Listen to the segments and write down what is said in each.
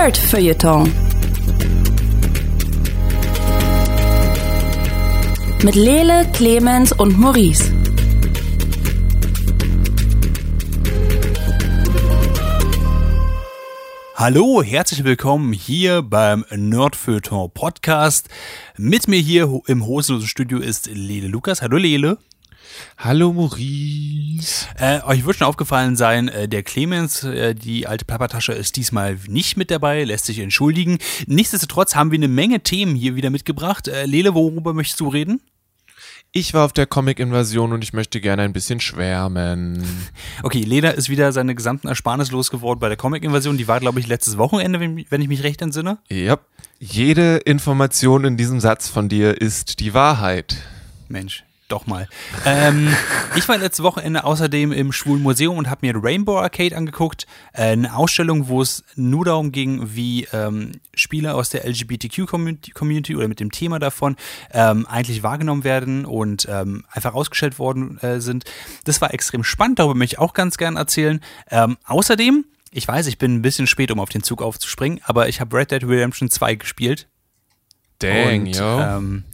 Nerd-Feuilleton. Mit Lele, Clemens und Maurice. Hallo, herzlich willkommen hier beim Nerdfeuilleton Podcast. Mit mir hier im hosenlosen Studio ist Lele Lukas. Hallo Lele. Hallo Maurice. Äh, euch wird schon aufgefallen sein, äh, der Clemens, äh, die alte Papatasche, ist diesmal nicht mit dabei, lässt sich entschuldigen. Nichtsdestotrotz haben wir eine Menge Themen hier wieder mitgebracht. Äh, Lele, worüber möchtest du reden? Ich war auf der Comic-Invasion und ich möchte gerne ein bisschen schwärmen. Okay, Leder ist wieder seine gesamten Ersparnis losgeworden bei der Comic-Invasion. Die war, glaube ich, letztes Wochenende, wenn, wenn ich mich recht entsinne. Ja, jede Information in diesem Satz von dir ist die Wahrheit. Mensch, doch mal. Ähm, ich war letzte Wochenende außerdem im Schwulen Museum und habe mir Rainbow Arcade angeguckt. Äh, eine Ausstellung, wo es nur darum ging, wie ähm, Spieler aus der LGBTQ-Community oder mit dem Thema davon ähm, eigentlich wahrgenommen werden und ähm, einfach ausgestellt worden äh, sind. Das war extrem spannend, darüber möchte ich auch ganz gern erzählen. Ähm, außerdem, ich weiß, ich bin ein bisschen spät, um auf den Zug aufzuspringen, aber ich habe Red Dead Redemption 2 gespielt. Dang, und, yo. Ähm,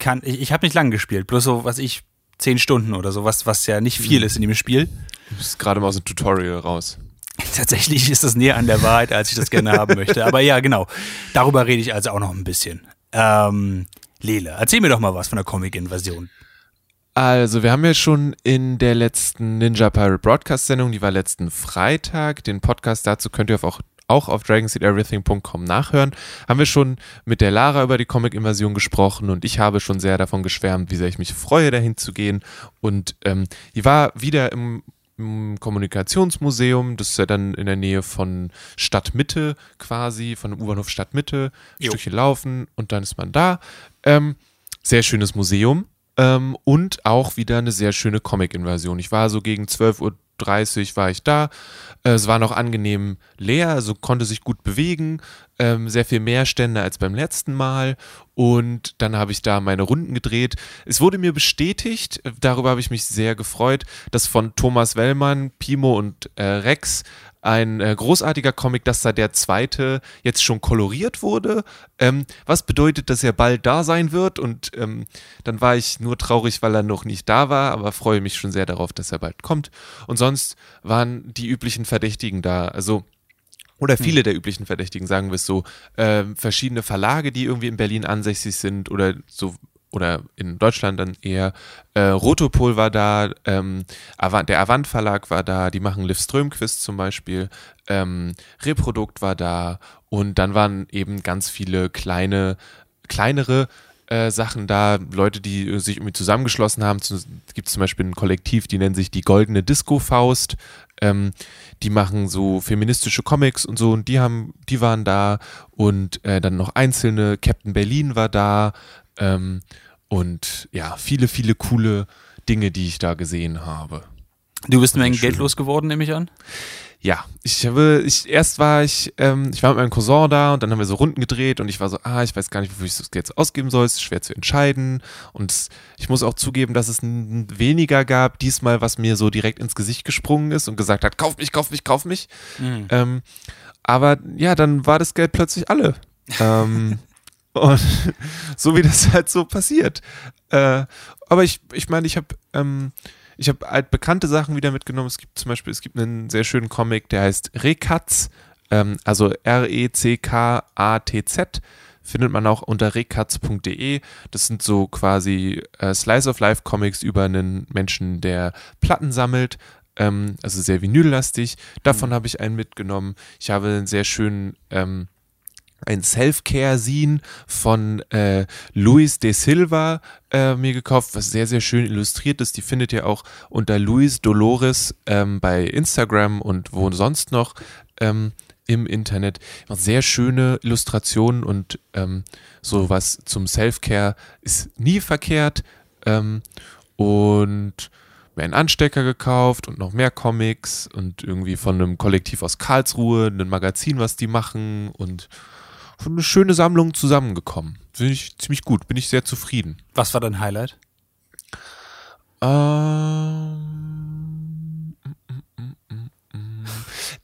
kann, ich, ich habe nicht lang gespielt, bloß so, was ich, zehn Stunden oder so, was, was ja nicht viel ist in dem Spiel. Du bist gerade mal aus dem Tutorial raus. Tatsächlich ist das näher an der Wahrheit, als ich das gerne haben möchte. Aber ja, genau. Darüber rede ich also auch noch ein bisschen. Ähm, Lele, erzähl mir doch mal was von der Comic-Invasion. Also, wir haben ja schon in der letzten Ninja Pirate Broadcast Sendung, die war letzten Freitag, den Podcast dazu könnt ihr auf auch auch auf dragonseedeverything.com nachhören, haben wir schon mit der Lara über die Comic-Invasion gesprochen und ich habe schon sehr davon geschwärmt, wie sehr ich mich freue, dahin zu gehen. Und ähm, die war wieder im, im Kommunikationsmuseum, das ist ja dann in der Nähe von Stadtmitte quasi, von dem U-Bahnhof Stadtmitte, ein Jo. Stückchen laufen und dann ist man da. Ähm, sehr schönes Museum. Ähm, und auch wieder eine sehr schöne Comic-Invasion. Ich war so gegen 12.30 Uhr war ich da. Äh, es war noch angenehm leer, also konnte sich gut bewegen. Ähm, sehr viel mehr Stände als beim letzten Mal. Und dann habe ich da meine Runden gedreht. Es wurde mir bestätigt, äh, darüber habe ich mich sehr gefreut, dass von Thomas Wellmann, Pimo und äh, Rex ein äh, großartiger Comic, dass da der zweite jetzt schon koloriert wurde, ähm, was bedeutet, dass er bald da sein wird? Und ähm, dann war ich nur traurig, weil er noch nicht da war, aber freue mich schon sehr darauf, dass er bald kommt. Und sonst waren die üblichen Verdächtigen da, also oder viele der üblichen Verdächtigen, sagen wir es so, ähm, verschiedene Verlage, die irgendwie in Berlin ansässig sind oder so oder in Deutschland dann eher. Äh, Rotopol war da, ähm, Avant, der Avant Verlag war da, die machen Liv Strömquist zum Beispiel, ähm, Reprodukt war da und dann waren eben ganz viele kleine, kleinere äh, Sachen da, Leute, die sich irgendwie zusammengeschlossen haben. Es gibt zum Beispiel ein Kollektiv, die nennen sich die Goldene Disco Faust. Ähm, die machen so feministische Comics und so und die haben, die waren da und äh, dann noch einzelne. Captain Berlin war da ähm, und ja, viele, viele coole Dinge, die ich da gesehen habe. Du bist eine Menge. Geld losgeworden, nehme ich an. Ja, ich habe, ich, erst war ich, ähm, ich war mit meinem Cousin da und dann haben wir so Runden gedreht und ich war so, ah, ich weiß gar nicht, wofür ich das Geld ausgeben soll, es ist schwer zu entscheiden und ich muss auch zugeben, dass es weniger gab diesmal, was mir so direkt ins Gesicht gesprungen ist und gesagt hat, kauf mich, kauf mich, kauf mich. Ähm, aber ja, dann war das Geld plötzlich alle. ähm, und so wie das halt so passiert. Äh, aber ich, ich meine, ich habe ähm, ich habe halt bekannte Sachen wieder mitgenommen. Es gibt zum Beispiel, es gibt einen sehr schönen Comic, der heißt Rekatz, ähm, also R-E-C-K-A-T-Z. Findet man auch unter rekatz.de. Das sind so quasi äh, Slice of Life Comics über einen Menschen, der Platten sammelt. Ähm, also sehr vinyllastig. Davon habe ich einen mitgenommen. Ich habe einen sehr schönen ähm, ein Self-Care-Scene von äh, Luis de Silva äh, mir gekauft, was sehr, sehr schön illustriert ist. Die findet ihr auch unter Luis Dolores ähm, bei Instagram und wo sonst noch ähm, im Internet. Sehr schöne Illustrationen und ähm, sowas zum Self-Care ist nie verkehrt. Ähm, und mir einen Anstecker gekauft und noch mehr Comics und irgendwie von einem Kollektiv aus Karlsruhe, ein Magazin, was die machen und eine schöne Sammlung zusammengekommen. Finde ich ziemlich gut, bin ich sehr zufrieden. Was war dein Highlight? Ähm,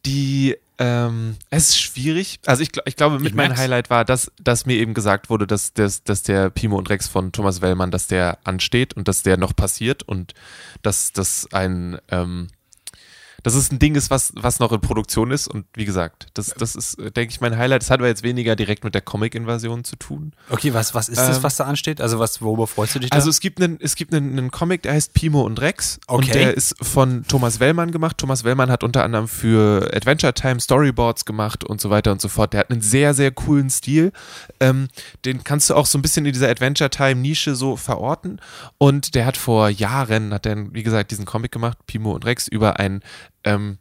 die Ähm, es ist schwierig. Also ich, ich glaube, mit Ich meinem merk's. Highlight war, dass, dass mir eben gesagt wurde, dass, dass, dass der Pimo und Rex von Thomas Wellmann, dass der ansteht und dass der noch passiert und dass das ein ähm, dass es ein Ding ist, was, was noch in Produktion ist. Und wie gesagt, das, das ist, denke ich, mein Highlight. Das hat aber jetzt weniger direkt mit der Comic-Invasion zu tun. Okay, was, was ist das, Ähm, was da ansteht? Also was, worüber freust du dich da? Also es gibt einen, es gibt einen, einen Comic, der heißt Pimo und Rex und Okay. der ist von Thomas Wellmann gemacht. Thomas Wellmann hat unter anderem für Adventure Time Storyboards gemacht und so weiter und so fort. Der hat einen sehr, sehr coolen Stil. Ähm, den kannst du auch so ein bisschen in dieser Adventure Time Nische so verorten. Und der hat vor Jahren, hat er, wie gesagt, diesen Comic gemacht, Pimo und Rex, über ein ähm,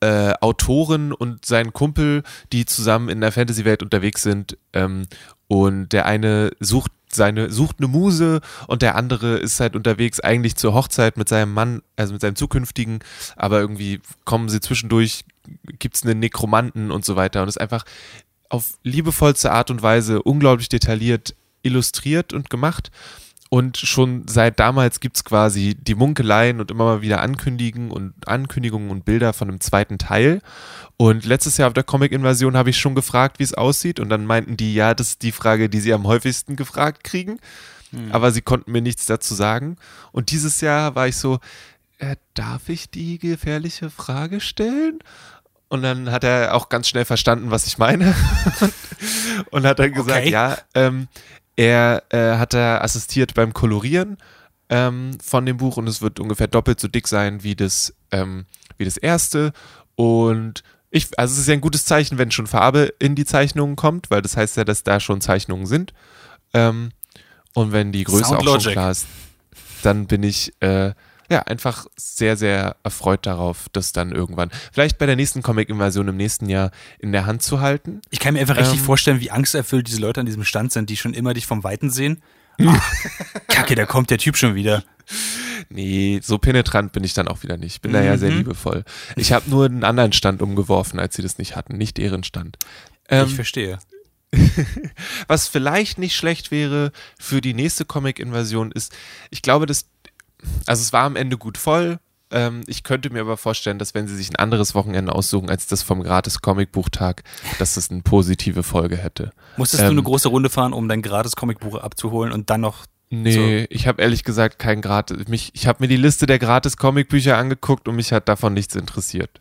äh, Autoren und seinen Kumpel, die zusammen in der Fantasy-Welt unterwegs sind. Ähm, und der eine sucht seine, sucht eine Muse und der andere ist halt unterwegs eigentlich zur Hochzeit mit seinem Mann, also mit seinem zukünftigen, aber irgendwie kommen sie zwischendurch, gibt's einen Nekromanten und so weiter. Und ist einfach auf liebevollste Art und Weise unglaublich detailliert illustriert und gemacht. Und schon seit damals gibt's quasi die Munkeleien und immer mal wieder Ankündigen und Ankündigungen und Bilder von einem zweiten Teil. Und letztes Jahr auf der Comic-Invasion habe ich schon gefragt, wie es aussieht. Und dann meinten die, ja, das ist die Frage, die sie am häufigsten gefragt kriegen. Aber sie konnten mir nichts dazu sagen. Und dieses Jahr war ich so, äh, darf ich die gefährliche Frage stellen? Und dann hat er auch ganz schnell verstanden, was ich meine. und hat dann gesagt, Okay. ja, ähm, er äh, hat da assistiert beim Kolorieren ähm, von dem Buch und es wird ungefähr doppelt so dick sein wie das, ähm, wie das erste. Und ich, also es ist ja ein gutes Zeichen, wenn schon Farbe in die Zeichnungen kommt, weil das heißt ja, dass da schon Zeichnungen sind. Ähm, und wenn die Größe Sound auch schon Logic. klar ist, dann bin ich äh, ja einfach sehr, sehr erfreut darauf, das dann irgendwann, vielleicht bei der nächsten Comic-Invasion im nächsten Jahr in der Hand zu halten. ich kann mir einfach richtig ähm, vorstellen, wie angsterfüllt diese Leute an diesem Stand sind, die schon immer dich vom Weiten sehen. Ah, Kacke, da kommt der Typ schon wieder. Nee, so penetrant bin ich dann auch wieder nicht. Ich bin da ja sehr Mhm. liebevoll. Ich habe nur einen anderen Stand umgeworfen, als sie das nicht hatten, nicht deren Stand. Ähm, ich verstehe. was vielleicht nicht schlecht wäre für die nächste Comic-Invasion ist, ich glaube, dass, also es war am Ende gut voll. Ähm, ich könnte mir aber vorstellen, dass wenn sie sich ein anderes Wochenende aussuchen als das vom gratis Comicbuchtag, dass das eine positive Folge hätte. Musstest du ähm, eine große Runde fahren, um dein gratis Comicbuch abzuholen und dann noch. Nee, ich habe ehrlich gesagt kein gratis. Mich, ich habe mir die Liste der gratis Comicbücher angeguckt und mich hat davon nichts interessiert.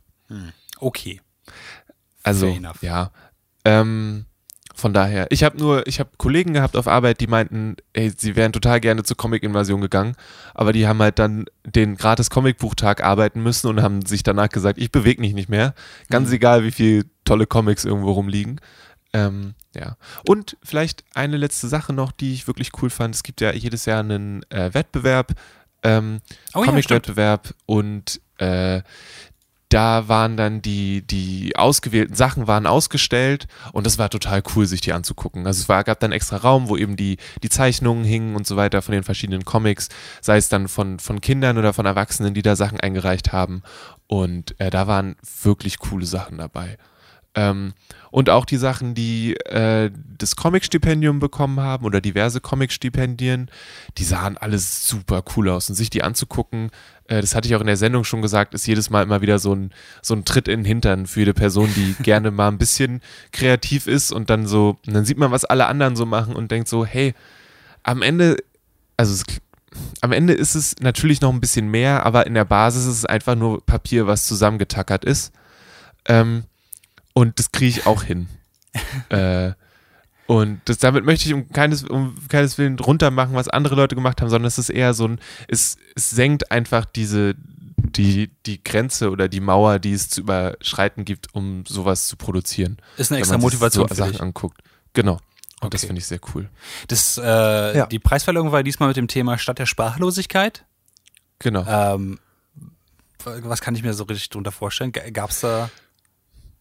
Okay. Also, ja. Ähm, von daher, ich habe nur, ich habe Kollegen gehabt auf Arbeit, die meinten, ey, sie wären total gerne zur Comic-Invasion gegangen, aber die haben halt dann den gratis Comicbuchtag arbeiten müssen und haben sich danach gesagt, ich bewege mich nicht mehr. Ganz egal, wie viel tolle Comics irgendwo rumliegen. Ähm, ja. Und vielleicht eine letzte Sache noch, die ich wirklich cool fand. Es gibt ja jedes Jahr einen äh, Wettbewerb, ähm, Oh ja, Comic-Wettbewerb und äh, da waren dann die, die ausgewählten Sachen waren ausgestellt und das war total cool, sich die anzugucken. Also es war, gab dann extra Raum, wo eben die, die Zeichnungen hingen und so weiter von den verschiedenen Comics, sei es dann von, von Kindern oder von Erwachsenen, die da Sachen eingereicht haben. Und äh, da waren wirklich coole Sachen dabei. Ähm, und auch die Sachen, die äh, das Comic-Stipendium bekommen haben oder diverse Comic-Stipendien, die sahen alles super cool aus. Und sich die anzugucken, äh, das hatte ich auch in der Sendung schon gesagt, ist jedes Mal immer wieder so ein, so ein Tritt in den Hintern für jede Person, die gerne mal ein bisschen kreativ ist und dann so, und dann sieht man, was alle anderen so machen und denkt so, hey, am Ende, also es, am Ende ist es natürlich noch ein bisschen mehr, aber in der Basis ist es einfach nur Papier, was zusammengetackert ist. Ähm, und das kriege ich auch hin. äh, und das, damit möchte ich um keines, um keines Willen runter machen, was andere Leute gemacht haben, sondern es ist eher so ein, es, es senkt einfach diese, die, die Grenze oder die Mauer, die es zu überschreiten gibt, um sowas zu produzieren. Ist eine wenn extra man sich Motivation so für Sachen dich. anguckt. Genau. Und das Okay. finde ich sehr cool. Das, äh, Ja. Die Preisverleihung war diesmal mit dem Thema Stadt der Sprachlosigkeit. Genau. Ähm, was kann ich mir so richtig drunter vorstellen? Gab es da.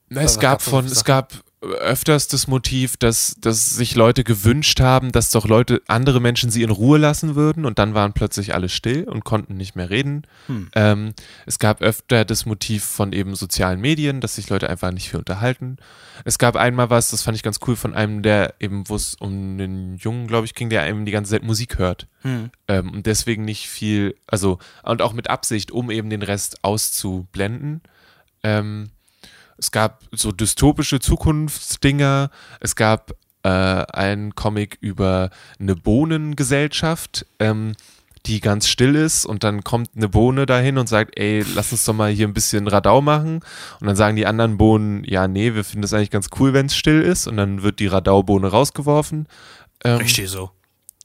Na, es gab von, es gab öfters das Motiv, dass, dass sich Leute gewünscht haben, dass doch Leute, andere Menschen sie in Ruhe lassen würden und dann waren plötzlich alle still und konnten nicht mehr reden. Hm. Ähm, es gab öfter das Motiv von eben sozialen Medien, dass sich Leute einfach nicht viel unterhalten. Es gab einmal was, das fand ich ganz cool, von einem, der eben, wo es um einen Jungen, glaube ich, ging, der eben die ganze Zeit Musik hört. Hm. Ähm, und deswegen nicht viel, also, und auch mit Absicht, um eben den Rest auszublenden. Ähm, es gab so dystopische Zukunftsdinger. Es gab äh, einen Comic über eine Bohnengesellschaft, ähm, die ganz still ist und dann kommt eine Bohne dahin und sagt, ey, lass uns doch mal hier ein bisschen Radau machen. Und dann sagen die anderen Bohnen, ja, nee, wir finden es eigentlich ganz cool, wenn es still ist. Und dann wird die Radaubohne rausgeworfen. Ähm, Richtig so.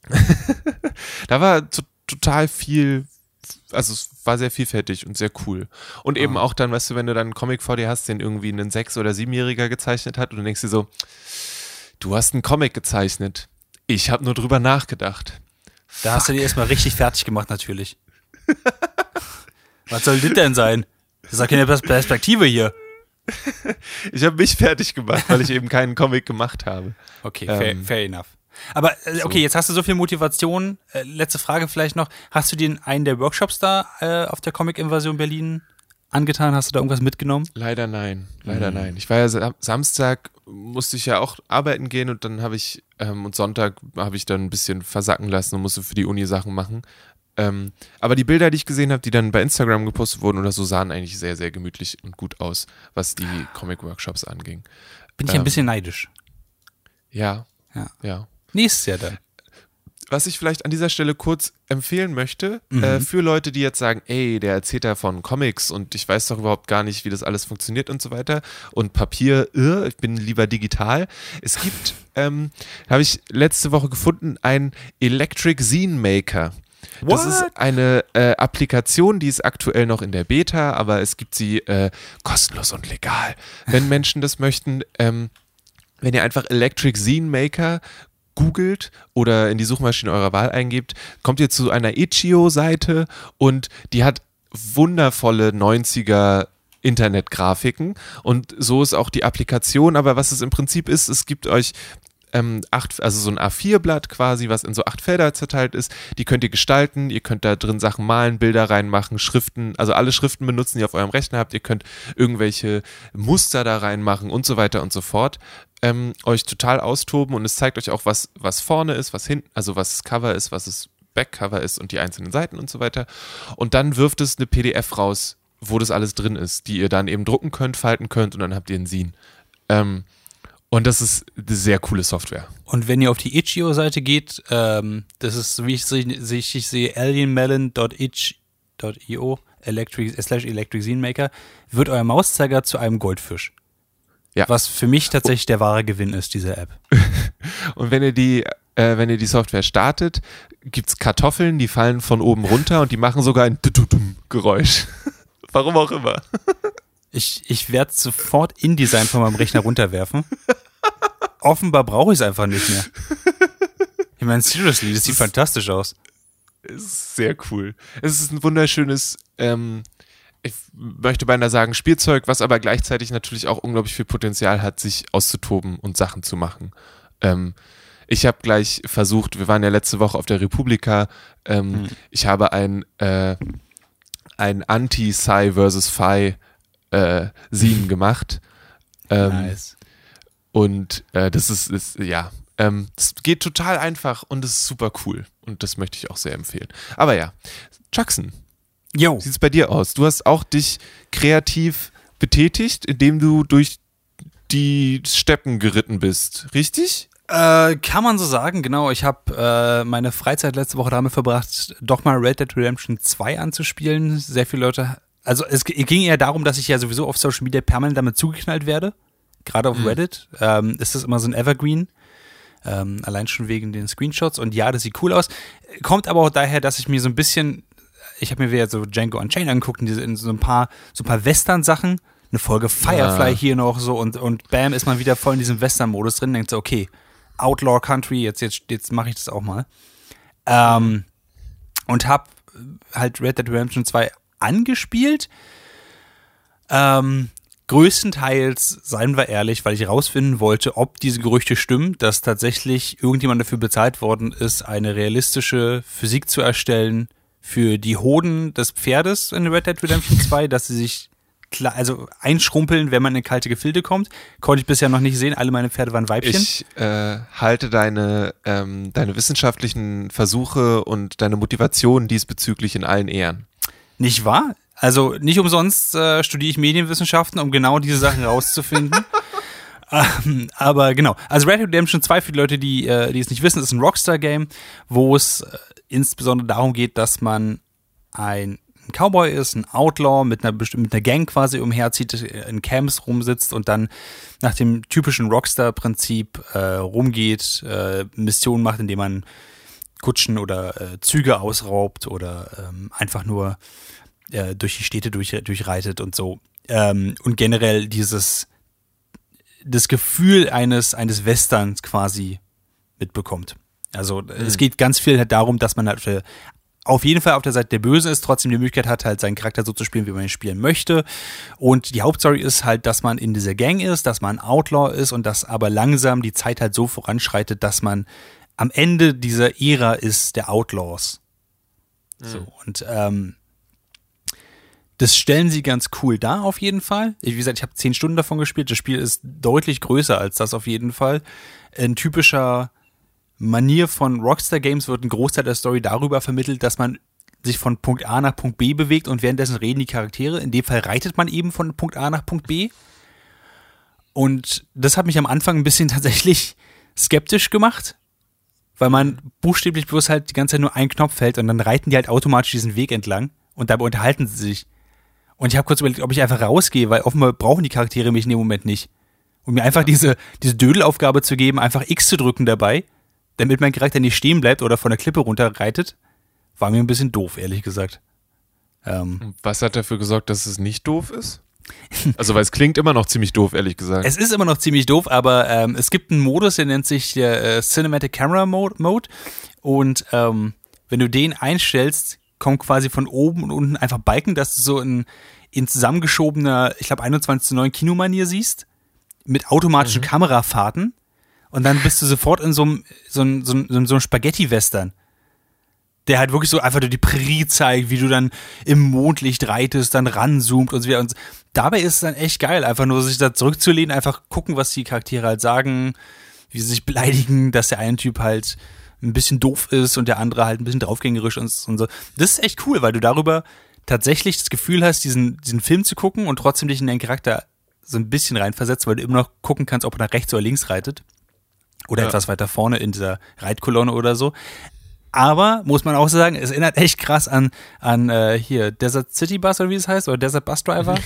da war to total viel, also es war sehr vielfältig und sehr cool. Und eben Ah. auch dann, weißt du, wenn du dann einen Comic vor dir hast, den irgendwie ein Sechs- oder Siebenjähriger gezeichnet hat und du denkst dir so, du hast einen Comic gezeichnet. Ich habe nur drüber nachgedacht. Da hast du dir erstmal richtig fertig gemacht, natürlich. Was soll das denn sein? Das ist doch keine Pers- Perspektive hier. Ich habe mich fertig gemacht, weil ich eben keinen Comic gemacht habe. Okay, fair, Ähm, fair enough. Aber äh, okay, jetzt hast du so viel Motivation. Äh, letzte Frage vielleicht noch. Hast du dir in einen der Workshops da äh, auf der Comic-Invasion Berlin angetan? Hast du da irgendwas mitgenommen? Leider nein, leider nein. Ich war ja Sam- Samstag, musste ich ja auch arbeiten gehen und dann habe ich, ähm, und Sonntag habe ich dann ein bisschen versacken lassen und musste für die Uni Sachen machen. Ähm, aber die Bilder, die ich gesehen habe, die dann bei Instagram gepostet wurden oder so, sahen eigentlich sehr, sehr gemütlich und gut aus, was die Comic-Workshops anging. Bin ich ein Ähm. bisschen neidisch. Ja, Ja. ja. Nächstes Jahr dann. was ich vielleicht an dieser Stelle kurz empfehlen möchte, Mhm. äh, für Leute, die jetzt sagen, ey, der erzählt da von Comics und ich weiß doch überhaupt gar nicht, wie das alles funktioniert und so weiter und Papier, äh, ich bin lieber digital. Es gibt, ähm, habe ich letzte Woche gefunden, ein Electric Zine Maker. Das ist What? eine äh, Applikation, die ist aktuell noch in der Beta, aber es gibt sie äh, kostenlos und legal. Wenn Menschen das möchten, ähm, wenn ihr einfach Electric Zine Maker googelt oder in die Suchmaschine eurer Wahl eingebt, kommt ihr zu einer Itch.io-Seite und die hat wundervolle 90er Internetgrafiken. Und so ist auch die Applikation, aber was es im Prinzip ist, es gibt euch ähm, acht, also so ein A4-Blatt quasi, was in so acht Felder zerteilt ist. Die könnt ihr gestalten, ihr könnt da drin Sachen malen, Bilder reinmachen, Schriften, also alle Schriften benutzen, die ihr auf eurem Rechner habt. Ihr könnt irgendwelche Muster da reinmachen und so weiter und so fort. Ähm, euch total austoben und es zeigt euch auch, was, was vorne ist, was hinten, also was das Cover ist, was das Backcover ist und die einzelnen Seiten und so weiter. Und dann wirft es eine PDF raus, wo das alles drin ist, die ihr dann eben drucken könnt, falten könnt und dann habt ihr einen Scene. Ähm, und das ist eine sehr coole Software. Und wenn ihr auf die Itch.io-Seite geht, ähm, das ist, wie ich es richtig sehe, alienmelon.itch.io electric, slash electric Zine Maker, wird euer Mauszeiger zu einem Goldfisch. Ja. Was für mich tatsächlich der wahre Gewinn ist, diese App. Und wenn ihr die, äh, wenn ihr die Software startet, gibt's Kartoffeln, die fallen von oben runter und die machen sogar ein Geräusch. Warum auch immer. Ich, ich werde sofort InDesign von meinem Rechner runterwerfen. Offenbar brauche ich es einfach nicht mehr. Ich meine, seriously, das sieht fantastisch aus. Ist sehr cool. Es ist ein wunderschönes, ähm, ich möchte beinahe sagen Spielzeug, was aber gleichzeitig natürlich auch unglaublich viel Potenzial hat, sich auszutoben und Sachen zu machen. Ähm, ich habe gleich versucht, wir waren ja letzte Woche auf der Republika, ähm, ich habe ein, äh, ein Anti-Psi versus Phi äh, Scene gemacht. Ähm, nice. Und äh, das ist, ist ja, ähm, es geht total einfach und es ist super cool. Und das möchte ich auch sehr empfehlen. Aber ja, Jackson, Yo. wie sieht es bei dir aus? Du hast auch dich kreativ betätigt, indem du durch die Steppen geritten bist, richtig? Äh, kann man so sagen, genau. Ich habe äh, meine Freizeit letzte Woche damit verbracht, doch mal Red Dead Redemption 2 anzuspielen. Sehr viele Leute. Also es ging eher darum, dass ich ja sowieso auf Social Media permanent damit zugeknallt werde. Gerade auf Reddit ähm, ist das immer so ein Evergreen. Ähm, allein schon wegen den Screenshots. Und ja, das sieht cool aus. Kommt aber auch daher, dass ich mir so ein bisschen, ich habe mir wieder so Django Unchained angeguckt diese, in so ein paar, so ein paar Western-Sachen. Eine Folge Firefly Ah. hier noch so und, und bam, ist man wieder voll in diesem Western-Modus drin. Denkt so, okay, Outlaw Country, jetzt, jetzt, jetzt mache ich das auch mal. Ähm, und hab halt Red Dead Redemption 2 angespielt. Ähm, größtenteils, seien wir ehrlich, weil ich rausfinden wollte, ob diese Gerüchte stimmen, dass tatsächlich irgendjemand dafür bezahlt worden ist, eine realistische Physik zu erstellen für die Hoden des Pferdes in Red Dead Redemption 2, dass sie sich klar, also einschrumpeln, wenn man in kalte Gefilde kommt. Konnte ich bisher noch nicht sehen, alle meine Pferde waren Weibchen. Ich äh, halte deine, ähm, deine wissenschaftlichen Versuche und deine Motivation diesbezüglich in allen Ehren. Nicht wahr? Also nicht umsonst äh, studiere ich Medienwissenschaften, um genau diese Sachen rauszufinden. ähm, aber genau, also Red Dead Redemption 2 für die Leute, die, äh, die es nicht wissen, ist ein Rockstar-Game, wo es äh, insbesondere darum geht, dass man ein Cowboy ist, ein Outlaw mit einer, mit einer Gang quasi umherzieht, in Camps rumsitzt und dann nach dem typischen Rockstar-Prinzip äh, rumgeht, äh, Missionen macht, indem man Kutschen oder äh, Züge ausraubt oder ähm, einfach nur äh, durch die Städte durch, durchreitet und so. Ähm, und generell dieses das Gefühl eines, eines Westerns quasi mitbekommt. Also mhm. es geht ganz viel halt darum, dass man halt für auf jeden Fall auf der Seite der Böse ist, trotzdem die Möglichkeit hat, halt seinen Charakter so zu spielen, wie man ihn spielen möchte. Und die Hauptstory ist halt, dass man in dieser Gang ist, dass man Outlaw ist und dass aber langsam die Zeit halt so voranschreitet, dass man am Ende dieser Ära ist der Outlaws. Mhm. So, und ähm, das stellen sie ganz cool dar, auf jeden Fall. Ich, wie gesagt, ich habe zehn Stunden davon gespielt. Das Spiel ist deutlich größer als das auf jeden Fall. Ein typischer Manier von Rockstar Games wird ein Großteil der Story darüber vermittelt, dass man sich von Punkt A nach Punkt B bewegt und währenddessen reden die Charaktere. In dem Fall reitet man eben von Punkt A nach Punkt B. Und das hat mich am Anfang ein bisschen tatsächlich skeptisch gemacht, weil man buchstäblich bloß halt die ganze Zeit nur einen Knopf hält und dann reiten die halt automatisch diesen Weg entlang und dabei unterhalten sie sich. Und ich habe kurz überlegt, ob ich einfach rausgehe, weil offenbar brauchen die Charaktere mich in dem Moment nicht. Um mir einfach diese, diese Dödelaufgabe zu geben, einfach X zu drücken dabei damit mein Charakter nicht stehen bleibt oder von der Klippe runterreitet, war mir ein bisschen doof, ehrlich gesagt. Ähm, Was hat dafür gesorgt, dass es nicht doof ist? Also, weil es klingt immer noch ziemlich doof, ehrlich gesagt. Es ist immer noch ziemlich doof, aber ähm, es gibt einen Modus, der nennt sich der äh, Cinematic Camera Mode. Mode und ähm, wenn du den einstellst, kommt quasi von oben und unten einfach Balken, dass du so in, in zusammengeschobener, ich glaube, 21 zu 9 Kinomanier siehst, mit automatischen mhm. Kamerafahrten und dann bist du sofort in so einem, so einem, so einem, so einem Spaghetti-Western. Der halt wirklich so einfach nur die Prärie zeigt, wie du dann im Mondlicht reitest, dann ranzoomt und so weiter. Und dabei ist es dann echt geil, einfach nur sich da zurückzulehnen, einfach gucken, was die Charaktere halt sagen, wie sie sich beleidigen, dass der eine Typ halt ein bisschen doof ist und der andere halt ein bisschen draufgängerisch und, und so. Das ist echt cool, weil du darüber tatsächlich das Gefühl hast, diesen, diesen Film zu gucken und trotzdem dich in deinen Charakter so ein bisschen reinversetzt, weil du immer noch gucken kannst, ob er nach rechts oder links reitet. Oder ja. etwas weiter vorne in dieser Reitkolonne oder so. Aber muss man auch sagen, es erinnert echt krass an, an äh, hier Desert City Bus oder wie es heißt, oder Desert Bus Driver.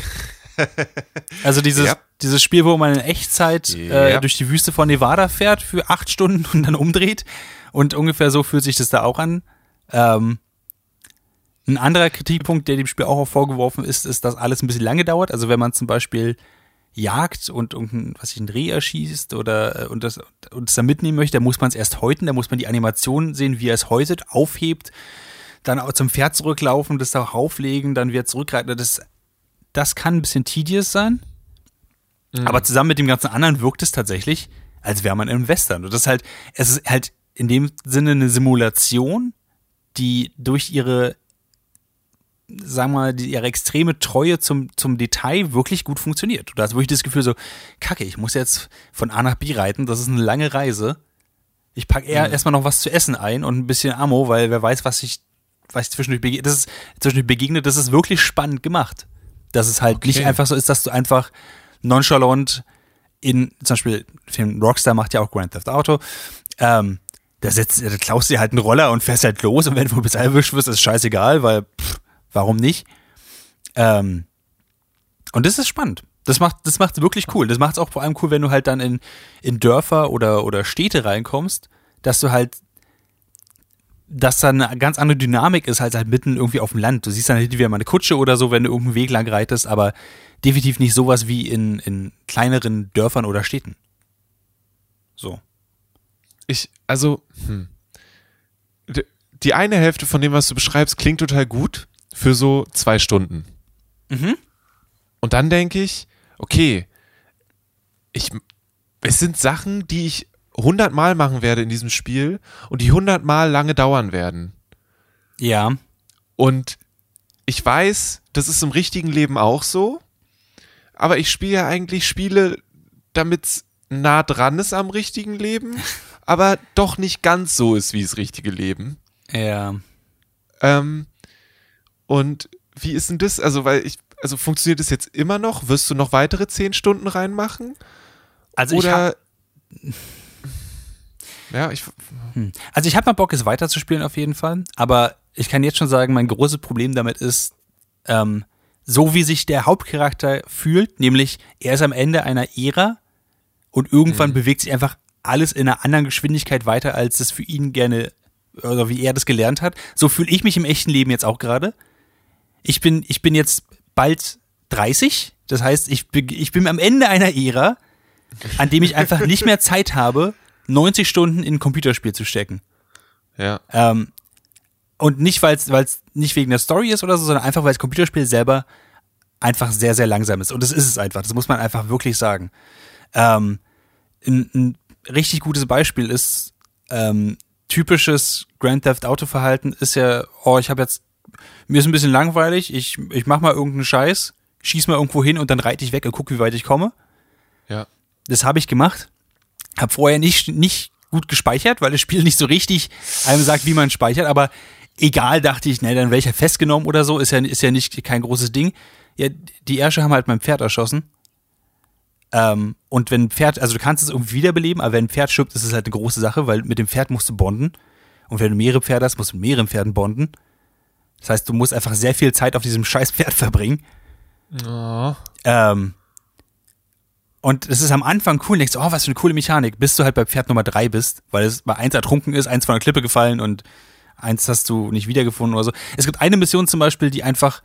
also dieses, ja. dieses Spiel, wo man in Echtzeit äh, ja. durch die Wüste von Nevada fährt für acht Stunden und dann umdreht. Und ungefähr so fühlt sich das da auch an. Ähm, ein anderer Kritikpunkt, der dem Spiel auch vorgeworfen ist, ist, dass alles ein bisschen lange dauert. Also wenn man zum Beispiel jagt und irgendein, was ich, ein Reh erschießt oder äh, und das, und das dann mitnehmen möchte, dann muss man es erst häuten, da muss man die Animation sehen, wie er es häutet, aufhebt, dann auch zum Pferd zurücklaufen, das da auflegen, dann wieder zurückreiten. Das, das kann ein bisschen tedious sein. Mhm. Aber zusammen mit dem ganzen anderen wirkt es tatsächlich, als wäre man im Western. Und das ist halt, es ist halt in dem Sinne eine Simulation, die durch ihre sagen wir mal, die, ihre extreme Treue zum, zum Detail wirklich gut funktioniert. Du hast wirklich das Gefühl so, kacke, ich muss jetzt von A nach B reiten, das ist eine lange Reise. Ich packe eher mhm. erstmal noch was zu essen ein und ein bisschen Ammo, weil wer weiß, was ich, was ich zwischendurch begegnet, das ist zwischendurch begegnet, das ist wirklich spannend gemacht. Dass es halt okay. nicht einfach so ist, dass du einfach nonchalant in, zum Beispiel, Film Rockstar macht ja auch Grand Theft Auto, ähm, da, setzt, da klaust du dir halt einen Roller und fährst halt los und wenn du bis erwischt wirst, ist scheißegal, weil pff, Warum nicht? Ähm, und das ist spannend. Das macht das wirklich cool. Das macht es auch vor allem cool, wenn du halt dann in, in Dörfer oder, oder Städte reinkommst, dass du halt, dass da eine ganz andere Dynamik ist, als halt mitten irgendwie auf dem Land. Du siehst dann wieder mal eine Kutsche oder so, wenn du irgendeinen Weg lang reitest, aber definitiv nicht sowas wie in, in kleineren Dörfern oder Städten. So. Ich, also, hm. Die eine Hälfte von dem, was du beschreibst, klingt total gut für so zwei Stunden. Mhm. Und dann denke ich, okay, ich, es sind Sachen, die ich hundertmal machen werde in diesem Spiel und die hundertmal lange dauern werden. Ja. Und ich weiß, das ist im richtigen Leben auch so, aber ich spiele ja eigentlich Spiele, damit es nah dran ist am richtigen Leben, aber doch nicht ganz so ist wie das richtige Leben. Ja. Ähm, und wie ist denn das? Also, weil ich, also funktioniert das jetzt immer noch? Wirst du noch weitere zehn Stunden reinmachen? Also ich Oder. hab, ja, ich. hm. also ich habe mal Bock, es weiterzuspielen auf jeden Fall. Aber ich kann jetzt schon sagen, mein großes Problem damit ist, ähm, so wie sich der Hauptcharakter fühlt, nämlich er ist am Ende einer Ära und irgendwann Mhm. bewegt sich einfach alles in einer anderen Geschwindigkeit weiter, als es für ihn gerne oder wie er das gelernt hat. So fühle ich mich im echten Leben jetzt auch gerade. Ich bin, ich bin jetzt bald 30. Das heißt, ich bin, ich bin am Ende einer Ära, an dem ich einfach nicht mehr Zeit habe, 90 Stunden in ein Computerspiel zu stecken. Ja. Ähm, und nicht, weil es nicht wegen der Story ist oder so, sondern einfach, weil das Computerspiel selber einfach sehr, sehr langsam ist. Und das ist es einfach. Das muss man einfach wirklich sagen. Ähm, ein, ein richtig gutes Beispiel ist ähm, typisches Grand Theft Auto Verhalten ist ja, oh, ich habe jetzt mir ist ein bisschen langweilig, ich ich mach mal irgendeinen Scheiß, schieß mal irgendwo hin und dann reite ich weg und guck, wie weit ich komme. Ja. Das habe ich gemacht. Hab vorher nicht, nicht gut gespeichert, weil das Spiel nicht so richtig einem sagt, wie man speichert. Aber egal, dachte ich, ne, dann wäre ich ja festgenommen oder so. Ist ja, ist ja nicht kein großes Ding. Ja, die Ärsche haben halt mein Pferd erschossen. Ähm, und wenn ein Pferd, also du kannst es irgendwie wiederbeleben, aber wenn ein Pferd stirbt, ist es halt eine große Sache, weil mit dem Pferd musst du bonden. Und wenn du mehrere Pferde hast, musst du mit mehreren Pferden bonden. Das heißt, du musst einfach sehr viel Zeit auf diesem scheiß Pferd verbringen. Oh. Ähm, und es ist am Anfang cool, denkst du, oh, was für eine coole Mechanik, bis du halt bei Pferd Nummer drei bist, weil es bei eins ertrunken ist, eins von der Klippe gefallen und eins hast du nicht wiedergefunden oder so. Es gibt eine Mission zum Beispiel, die einfach,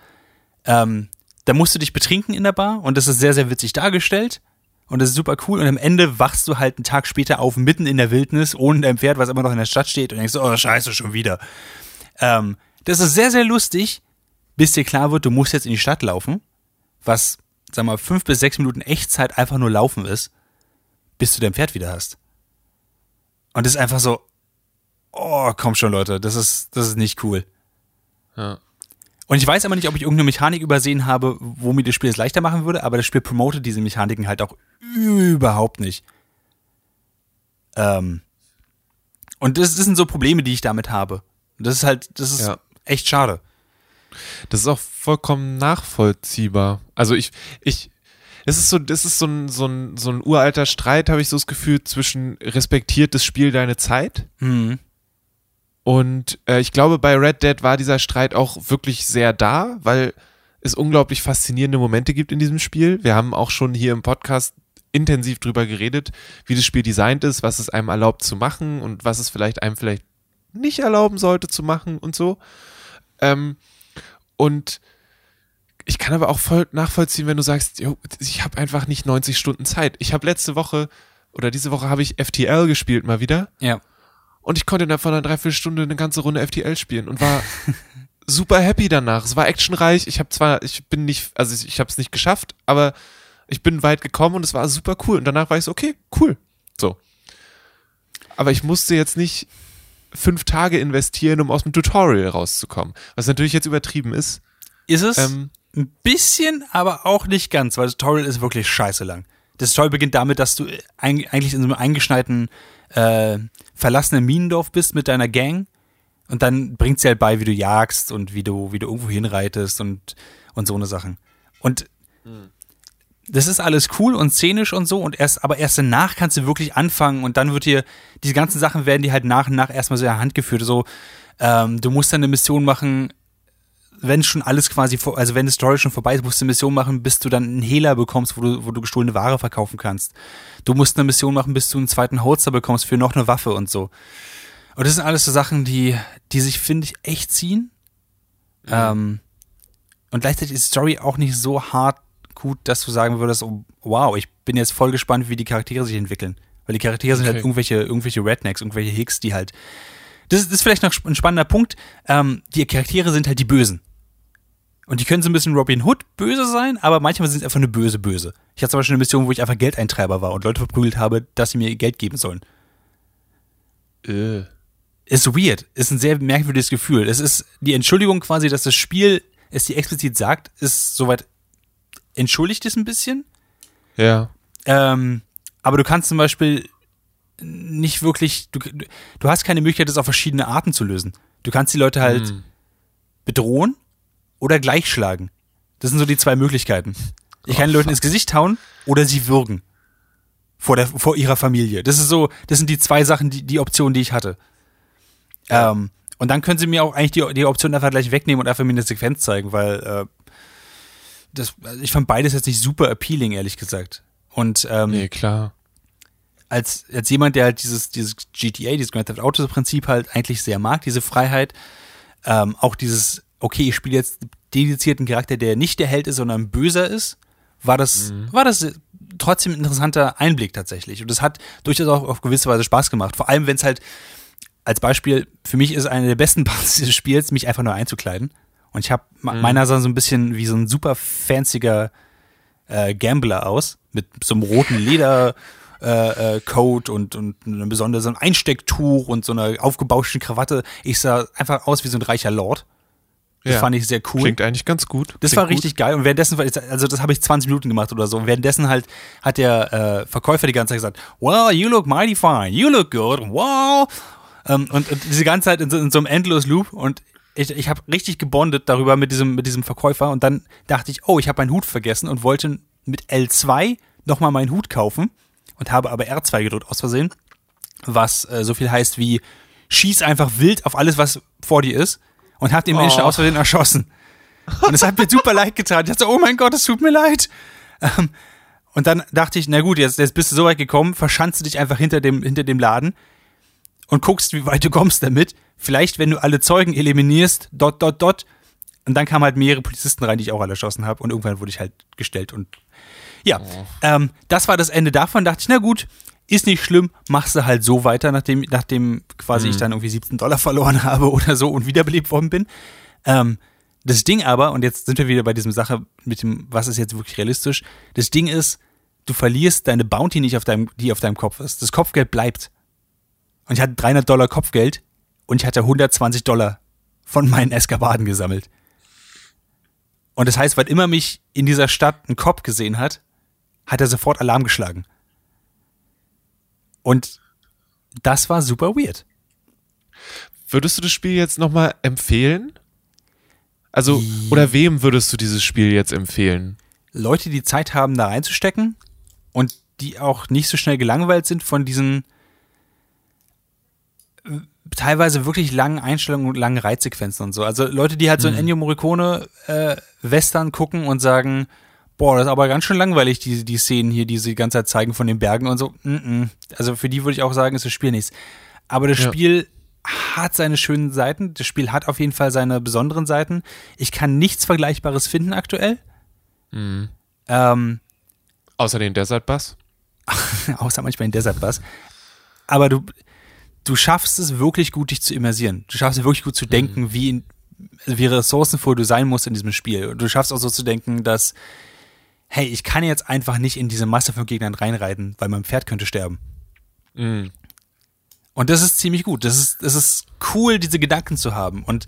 ähm, da musst du dich betrinken in der Bar und das ist sehr, sehr witzig dargestellt und das ist super cool und am Ende wachst du halt einen Tag später auf, mitten in der Wildnis, ohne dein Pferd, was immer noch in der Stadt steht und denkst, oh, scheiße, schon wieder. Ähm, das ist sehr, sehr lustig, bis dir klar wird, du musst jetzt in die Stadt laufen, was sag mal, fünf bis sechs Minuten Echtzeit einfach nur laufen ist, bis du dein Pferd wieder hast. Und das ist einfach so, oh, komm schon, Leute, das ist, das ist nicht cool. Ja. Und ich weiß aber nicht, ob ich irgendeine Mechanik übersehen habe, wo mir das Spiel es leichter machen würde, aber das Spiel promotet diese Mechaniken halt auch überhaupt nicht. Ähm, und das, das sind so Probleme, die ich damit habe. Das ist halt, das ist Ja. Echt schade. Das ist auch vollkommen nachvollziehbar. Also ich, ich, es ist so, das ist so ein, so ein, so ein uralter Streit, habe ich so das Gefühl, zwischen respektiert das Spiel deine Zeit Hm. und äh, ich glaube, bei Red Dead war dieser Streit auch wirklich sehr da, weil es unglaublich faszinierende Momente gibt in diesem Spiel. Wir haben auch schon hier im Podcast intensiv drüber geredet, wie das Spiel designt ist, was es einem erlaubt zu machen und was es vielleicht einem vielleicht nicht erlauben sollte zu machen und so. Ähm, und ich kann aber auch voll nachvollziehen, wenn du sagst, jo, ich habe einfach nicht 90 Stunden Zeit. Ich habe letzte Woche oder diese Woche habe ich FTL gespielt mal wieder Ja. und ich konnte innerhalb von einer Dreiviertelstunde eine ganze Runde FTL spielen und war super happy danach. Es war actionreich. Ich habe zwar, ich bin nicht, also ich, ich habe es nicht geschafft, aber ich bin weit gekommen und es war super cool. Und danach war ich so, okay, cool. So. Aber ich musste jetzt nicht fünf Tage investieren, um aus dem Tutorial rauszukommen. Was natürlich jetzt übertrieben ist. Ist es? Ähm, Ein bisschen, aber auch nicht ganz, weil das Tutorial ist wirklich scheiße lang. Das Tutorial beginnt damit, dass du eigentlich in so einem eingeschneiten, äh, verlassenen Minendorf bist mit deiner Gang. Und dann bringt sie halt bei, wie du jagst und wie du, wie du irgendwo hinreitest und, und so eine Sachen. Und das ist alles cool und szenisch und so und erst, aber erst danach kannst du wirklich anfangen und dann wird dir, diese ganzen Sachen werden dir halt nach und nach erstmal so in der Hand geführt. So, ähm, du musst dann eine Mission machen, wenn schon alles quasi, vor, also wenn die Story schon vorbei ist, musst du eine Mission machen, bis du dann einen Hehler bekommst, wo du, wo du gestohlene Ware verkaufen kannst. Du musst eine Mission machen, bis du einen zweiten Holster bekommst für noch eine Waffe und so. Und das sind alles so Sachen, die, die sich, finde ich, echt ziehen. Ähm, und gleichzeitig ist die Story auch nicht so hart gut, dass du sagen würdest, oh, wow, ich bin jetzt voll gespannt, wie die Charaktere sich entwickeln. Weil die Charaktere sind halt Okay. irgendwelche, irgendwelche Rednecks, irgendwelche Hicks, die halt. Das, ist- das ist vielleicht noch ein spannender Punkt. Ähm, die Charaktere sind halt die Bösen. Und die können so ein bisschen Robin Hood böse sein, aber manchmal sind sie einfach eine böse Böse. Ich hatte zum Beispiel eine Mission, wo ich einfach Geldeintreiber war und Leute verprügelt habe, dass sie mir Geld geben sollen. äh, Ist weird. Ist ein sehr merkwürdiges Gefühl. Es ist die Entschuldigung quasi, dass das Spiel es dir explizit sagt, ist soweit entschuldigt es ein bisschen. ja. Ähm, aber du kannst zum Beispiel nicht wirklich, du, du hast keine Möglichkeit, das auf verschiedene Arten zu lösen. Du kannst die Leute halt Hm. bedrohen oder gleich schlagen. Das sind so die zwei Möglichkeiten. Ich kann den Leuten ins Gesicht hauen oder sie würgen. Vor, der, vor ihrer Familie. Das ist so, das sind die zwei Sachen, die, die Optionen, die ich hatte. Ähm, und dann können sie mir auch eigentlich die, die Option einfach gleich wegnehmen und einfach mir eine Sequenz zeigen, weil äh, das, also ich fand beides jetzt nicht super appealing, ehrlich gesagt. Und ähm, Nee, klar. als, als jemand, der halt dieses, dieses GTA, dieses Grand Theft Auto Prinzip halt eigentlich sehr mag, diese Freiheit, ähm, auch dieses, okay, ich spiele jetzt dedizierten Charakter, der nicht der Held ist, sondern böser ist, war das, war das trotzdem ein interessanter Einblick tatsächlich. Und das hat durchaus auch auf gewisse Weise Spaß gemacht. Vor allem, wenn es halt, als Beispiel, für mich ist eine der besten Parts dieses Spiels, mich einfach nur einzukleiden. Und ich habe, meiner sah so ein bisschen wie so ein super fancier äh, Gambler aus, mit so einem roten Leder. Äh, äh, Coat und, und einem besonderen so ein Einstecktuch und so einer aufgebauschten Krawatte. Ich sah einfach aus wie so ein reicher Lord. Das Ja. fand ich sehr cool. Klingt eigentlich ganz gut. Das Klingt war gut. richtig geil. Und währenddessen, also das habe ich 20 Minuten gemacht oder so. Und währenddessen halt hat der äh, Verkäufer die ganze Zeit gesagt, well, you look mighty fine, you look good, wow. Ähm, und, und diese ganze Zeit in so, in so einem endlos Loop. Und ich, ich habe richtig gebondet darüber mit diesem, mit diesem Verkäufer. Und dann dachte ich, oh, ich habe meinen Hut vergessen und wollte mit L2 nochmal meinen Hut kaufen. Und habe aber R2 gedrückt aus Versehen. Was äh, so viel heißt wie, schieß einfach wild auf alles, was vor dir ist. Und habe den Menschen Oh. aus Versehen erschossen. Und es hat mir super leid getan. Ich dachte, so, oh mein Gott, es tut mir leid. Ähm, und dann dachte ich, na gut, jetzt, jetzt bist du so weit gekommen, verschanze dich einfach hinter dem, hinter dem Laden und guckst, wie weit du kommst damit. Vielleicht, wenn du alle Zeugen eliminierst, dot, dot, dot. Und dann kamen halt mehrere Polizisten rein, die ich auch alle erschossen habe. Und irgendwann wurde ich halt gestellt. Und ja, ähm, das war das Ende davon. Dachte ich, na gut, ist nicht schlimm, machst du halt so weiter, nachdem, nachdem quasi ich dann irgendwie 17 Dollar verloren habe oder so und wiederbelebt worden bin. Ähm, das Ding aber, und jetzt sind wir wieder bei diesem Sache mit dem, was ist jetzt wirklich realistisch, das Ding ist, du verlierst deine Bounty nicht auf deinem, die auf deinem Kopf ist. Das Kopfgeld bleibt. Und ich hatte 300 Dollar Kopfgeld und ich hatte 120 Dollar von meinen Eskapaden gesammelt. Und das heißt, wann immer mich in dieser Stadt ein Cop gesehen hat, hat er sofort Alarm geschlagen. Und das war super weird. Würdest du das Spiel jetzt nochmal empfehlen? Also, oder wem würdest du dieses Spiel jetzt empfehlen? Leute, die Zeit haben, da reinzustecken und die auch nicht so schnell gelangweilt sind von diesen teilweise wirklich langen Einstellungen und langen Reitsequenzen und so. Also Leute, die halt so ein Ennio Morricone äh, Western gucken und sagen, boah, das ist aber ganz schön langweilig, die, die Szenen hier, die sie die ganze Zeit zeigen von den Bergen und so. Mm -mm. Also für die würde ich auch sagen, ist das Spiel nichts. Aber das Ja. Spiel hat seine schönen Seiten. Das Spiel hat auf jeden Fall seine besonderen Seiten. Ich kann nichts Vergleichbares finden aktuell. Ähm, Außer den Desert Bus? außer manchmal in Desert Bus. Aber du, du schaffst es wirklich gut, dich zu immersieren. Du schaffst es wirklich gut zu denken, wie, in, wie ressourcenvoll du sein musst in diesem Spiel. Und du schaffst auch so zu denken, dass, hey, ich kann jetzt einfach nicht in diese Masse von Gegnern reinreiten, weil mein Pferd könnte sterben. Mhm. Und das ist ziemlich gut. Das ist, das ist cool, diese Gedanken zu haben und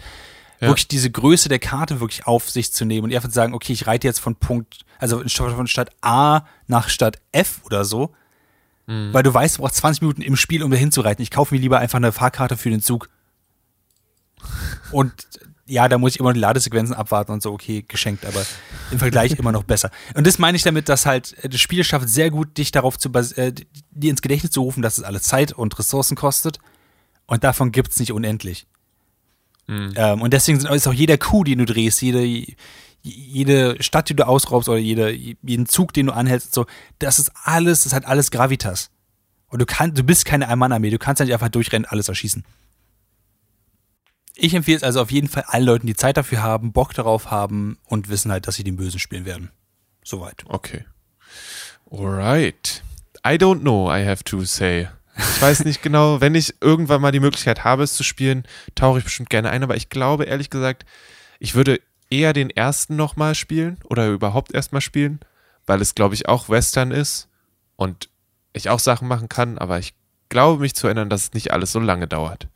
Ja. wirklich diese Größe der Karte wirklich auf sich zu nehmen und einfach zu sagen, okay, ich reite jetzt von Punkt, also von Stadt A nach Stadt F oder so, weil du weißt, du brauchst 20 Minuten im Spiel, um da hinzureiten. Ich kaufe mir lieber einfach eine Fahrkarte für den Zug. Und ja, da muss ich immer die Ladesequenzen abwarten und so, okay, geschenkt, aber im Vergleich immer noch besser. Und das meine ich damit, dass halt äh, das Spiel schafft sehr gut, dich darauf zu äh, dir ins Gedächtnis zu rufen, dass es alles Zeit und Ressourcen kostet. Und davon gibt's nicht unendlich. Ähm, und deswegen sind- ist auch jeder Coup, den du drehst, jede, jede Stadt, die du ausraubst oder jede, jeden Zug, den du anhältst, und so, das ist alles, das hat alles Gravitas. Und du kannst, du bist keine Ein-Mann-Armee, du kannst ja nicht einfach durchrennen, alles erschießen. Ich empfehle es also auf jeden Fall allen Leuten, die Zeit dafür haben, Bock darauf haben und wissen halt, dass sie den Bösen spielen werden. Soweit. Okay. Alright. I don't know, I have to say. Ich weiß nicht genau, wenn ich irgendwann mal die Möglichkeit habe, es zu spielen, tauche ich bestimmt gerne ein, aber ich glaube, ehrlich gesagt, ich würde eher den ersten nochmal spielen oder überhaupt erstmal spielen, weil es, glaube ich, auch Western ist und ich auch Sachen machen kann, aber ich glaube mich zu erinnern, dass es nicht alles so lange dauert.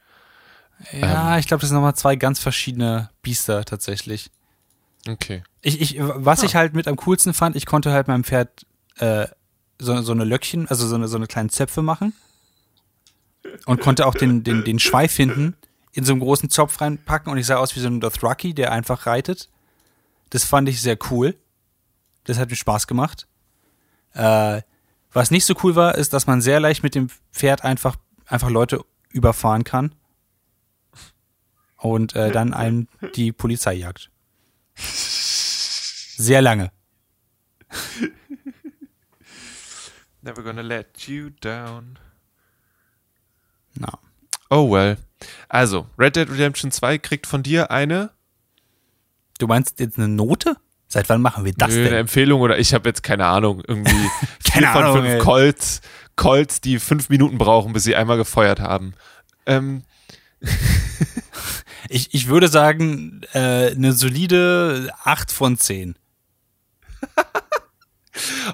Ja, ich glaube, das sind nochmal zwei ganz verschiedene Biester tatsächlich. Okay. Ich, ich, was ich halt mit am coolsten fand, ich konnte halt meinem Pferd äh, so, so eine Löckchen, also so eine, so eine kleinen Zöpfe machen. Und konnte auch den, den, den Schweif hinten in so einen großen Zopf reinpacken und ich sah aus wie so ein Dothraki, der einfach reitet. Das fand ich sehr cool. Das hat mir Spaß gemacht. Äh, was nicht so cool war, ist, dass man sehr leicht mit dem Pferd einfach, einfach Leute überfahren kann. Und äh, dann einem die Polizei jagt. Sehr lange. Never gonna let you down. Na. Oh well. Also, Red Dead Redemption 2 kriegt von dir eine, Du meinst jetzt eine Note? Seit wann machen wir das Nö, eine denn? Empfehlung oder ich habe jetzt keine Ahnung, irgendwie Keine von Ahnung, fünf. Colts, Colts, die fünf Minuten brauchen, bis sie einmal gefeuert haben. Ähm, Ich, ich würde sagen, äh, eine solide 8 von 10.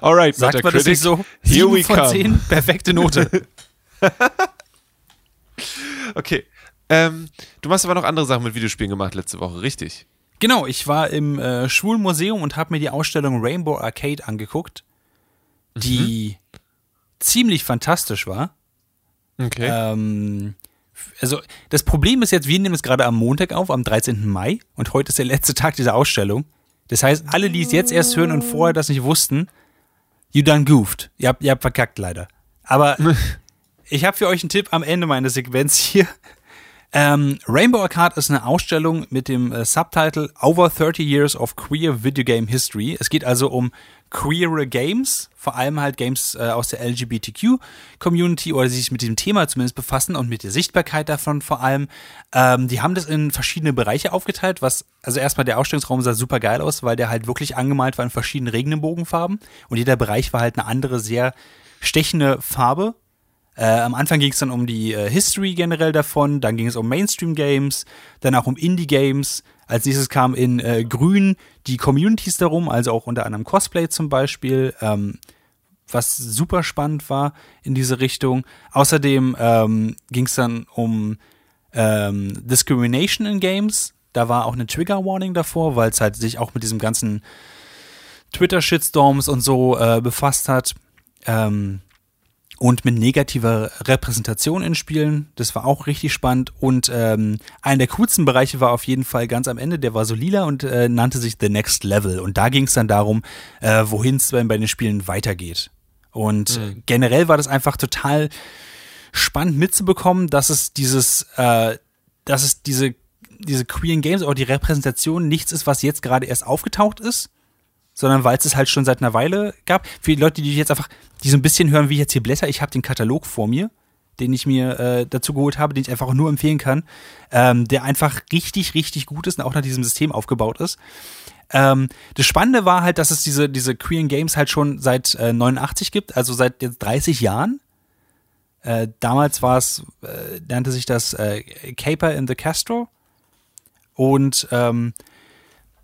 alright, Sagt man das Metacritic, nicht so? Here 7 we von come. 10, perfekte Note. Okay. Ähm, du hast aber noch andere Sachen mit Videospielen gemacht letzte Woche, richtig? genau, ich war im äh, Schwulmuseum und habe mir die Ausstellung Rainbow Arcade angeguckt, die ziemlich fantastisch war. Okay. Ähm, also das Problem ist jetzt, wir nehmen es gerade am Montag auf, am 13. Mai und heute ist der letzte Tag dieser Ausstellung. Das heißt, alle, die es jetzt erst hören und vorher das nicht wussten, you done goofed. Ihr habt, ihr habt verkackt leider. Aber ich habe für euch einen Tipp am Ende meiner Sequenz hier. Ähm, Rainbow Arcade ist eine Ausstellung mit dem äh, Subtitle Over 30 Years of Queer Video Game History. Es geht also um queere Games, vor allem halt Games äh, aus der LGBTQ-Community oder die sich mit diesem Thema zumindest befassen und mit der Sichtbarkeit davon vor allem. Ähm, die haben das in verschiedene Bereiche aufgeteilt, was, also erstmal der Ausstellungsraum sah super geil aus, weil der halt wirklich angemalt war in verschiedenen Regenbogenfarben und jeder Bereich war halt eine andere, sehr stechende Farbe. Äh, am Anfang ging es dann um die äh, History generell davon, dann ging es um Mainstream-Games, dann auch um Indie-Games. Als nächstes kam in äh, Grün die Communities darum, also auch unter anderem Cosplay zum Beispiel, ähm, was super spannend war in diese Richtung. Außerdem ähm, ging es dann um ähm, Discrimination in Games. Da war auch eine Trigger-Warning davor, weil es halt sich auch mit diesem ganzen Twitter-Shitstorms und so äh, befasst hat. Ähm, und mit negativer Repräsentation in Spielen. Das war auch richtig spannend. Und ähm, einer der coolsten Bereiche war auf jeden Fall ganz am Ende, der war so lila und äh, nannte sich The Next Level. Und da ging es dann darum, äh, wohin es bei den Spielen weitergeht. Und äh, generell war das einfach total spannend mitzubekommen, dass es dieses, äh, dass es diese, diese queeren Games, auch die Repräsentation nichts ist, was jetzt gerade erst aufgetaucht ist, sondern weil es es halt schon seit einer Weile gab. Für die Leute, die jetzt einfach, die so ein bisschen hören, wie jetzt hier blätter, ich habe den Katalog vor mir, den ich mir äh, dazu geholt habe, den ich einfach nur empfehlen kann, ähm, der einfach richtig, richtig gut ist und auch nach diesem System aufgebaut ist. Ähm, das Spannende war halt, dass es diese, diese Queer Games halt schon seit äh, 89 gibt, also seit jetzt 30 Jahren. Äh, damals war es, äh, nannte sich das äh, Caper in the Castro. Und ähm,